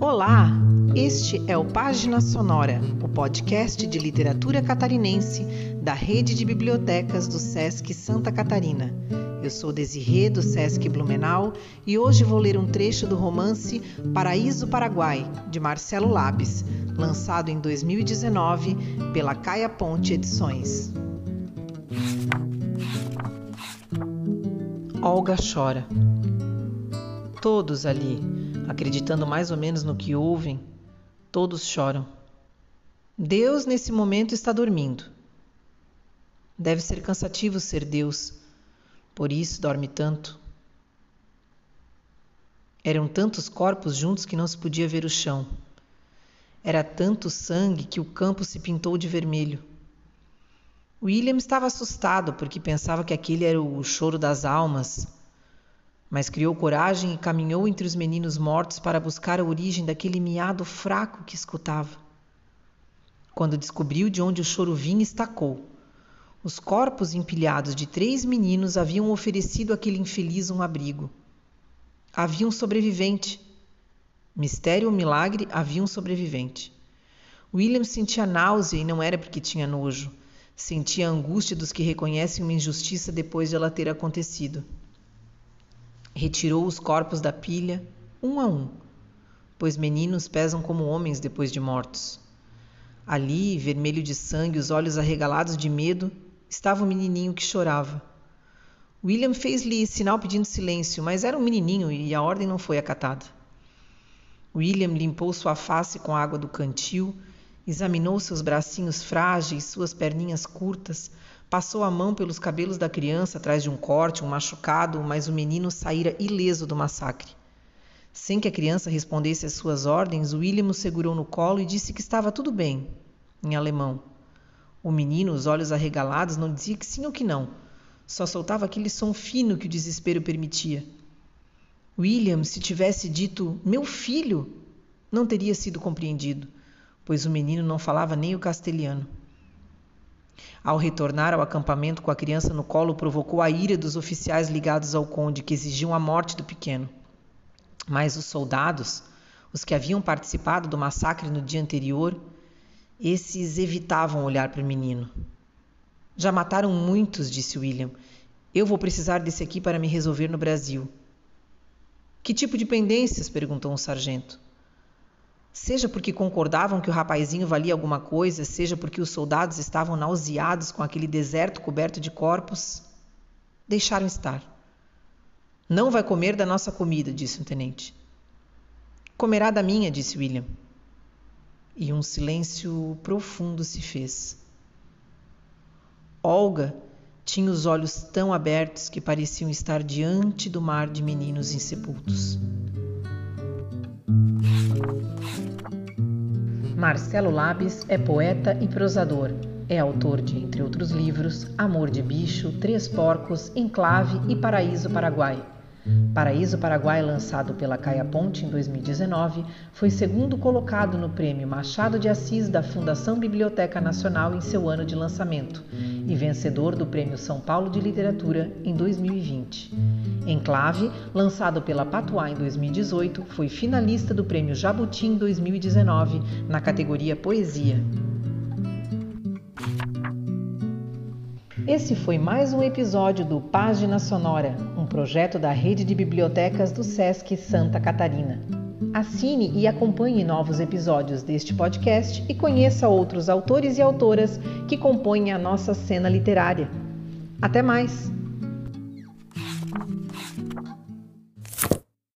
Olá, este é o Página Sonora, o podcast de literatura catarinense da rede de bibliotecas do SESC Santa Catarina. Eu sou Desirê do SESC Blumenau e hoje vou ler um trecho do romance Paraíso Paraguai, de Marcelo Labes, lançado em 2019 pela Caia Ponte Edições. Olga chora. Todos ali, acreditando mais ou menos no que ouvem, todos choram. Deus nesse momento está dormindo. Deve ser cansativo ser Deus, por isso dorme tanto. Eram tantos corpos juntos que não se podia ver o chão. Era tanto sangue que o campo se pintou de vermelho. William estava assustado porque pensava que aquele era o choro das almas, mas criou coragem e caminhou entre os meninos mortos para buscar a origem daquele miado fraco que escutava. Quando descobriu de onde o choro vinha, estacou. Os corpos empilhados de três meninos haviam oferecido àquele infeliz um abrigo. Havia um sobrevivente. Mistério ou milagre, havia um sobrevivente. William sentia náusea e não era porque tinha nojo. Sentia a angústia dos que reconhecem uma injustiça depois de ela ter acontecido. Retirou os corpos da pilha, um a um, pois meninos pesam como homens depois de mortos. Ali, vermelho de sangue, os olhos arregalados de medo, estava o menininho que chorava. William fez-lhe sinal pedindo silêncio, mas era um menininho e a ordem não foi acatada. William limpou sua face com a água do cantil Examinou seus bracinhos frágeis, suas perninhas curtas, passou a mão pelos cabelos da criança atrás de um corte, um machucado, mas o menino saíra ileso do massacre. Sem que a criança respondesse às suas ordens, William o segurou no colo e disse que estava tudo bem, em alemão. O menino, os olhos arregalados, não dizia que sim ou que não. Só soltava aquele som fino que o desespero permitia. William, se tivesse dito meu filho, não teria sido compreendido pois o menino não falava nem o castelhano. Ao retornar ao acampamento com a criança no colo, provocou a ira dos oficiais ligados ao conde, que exigiam a morte do pequeno. Mas os soldados, os que haviam participado do massacre no dia anterior, esses evitavam olhar para o menino. Já mataram muitos, disse William. Eu vou precisar desse aqui para me resolver no Brasil. Que tipo de pendências? perguntou um sargento. Seja porque concordavam que o rapazinho valia alguma coisa, seja porque os soldados estavam nauseados com aquele deserto coberto de corpos, deixaram estar. Não vai comer da nossa comida, disse um tenente. Comerá da minha, disse William. E um silêncio profundo se fez. Olga tinha os olhos tão abertos que pareciam estar diante do mar de meninos insepultos. Marcelo Labes é poeta e prosador. É autor de, entre outros livros, Amor de Bicho, Três Porcos, Enclave e Paraíso Paraguai. Paraíso Paraguai, lançado pela Caia Ponte em 2019, foi segundo colocado no Prêmio Machado de Assis da Fundação Biblioteca Nacional em seu ano de lançamento e vencedor do Prêmio São Paulo de Literatura em 2020. Enclave, lançado pela Patuá em 2018, foi finalista do Prêmio Jabuti em 2019 na categoria Poesia. Esse foi mais um episódio do Página Sonora, projeto da Rede de Bibliotecas do SESC Santa Catarina. Assine e acompanhe novos episódios deste podcast e conheça outros autores e autoras que compõem a nossa cena literária. Até mais!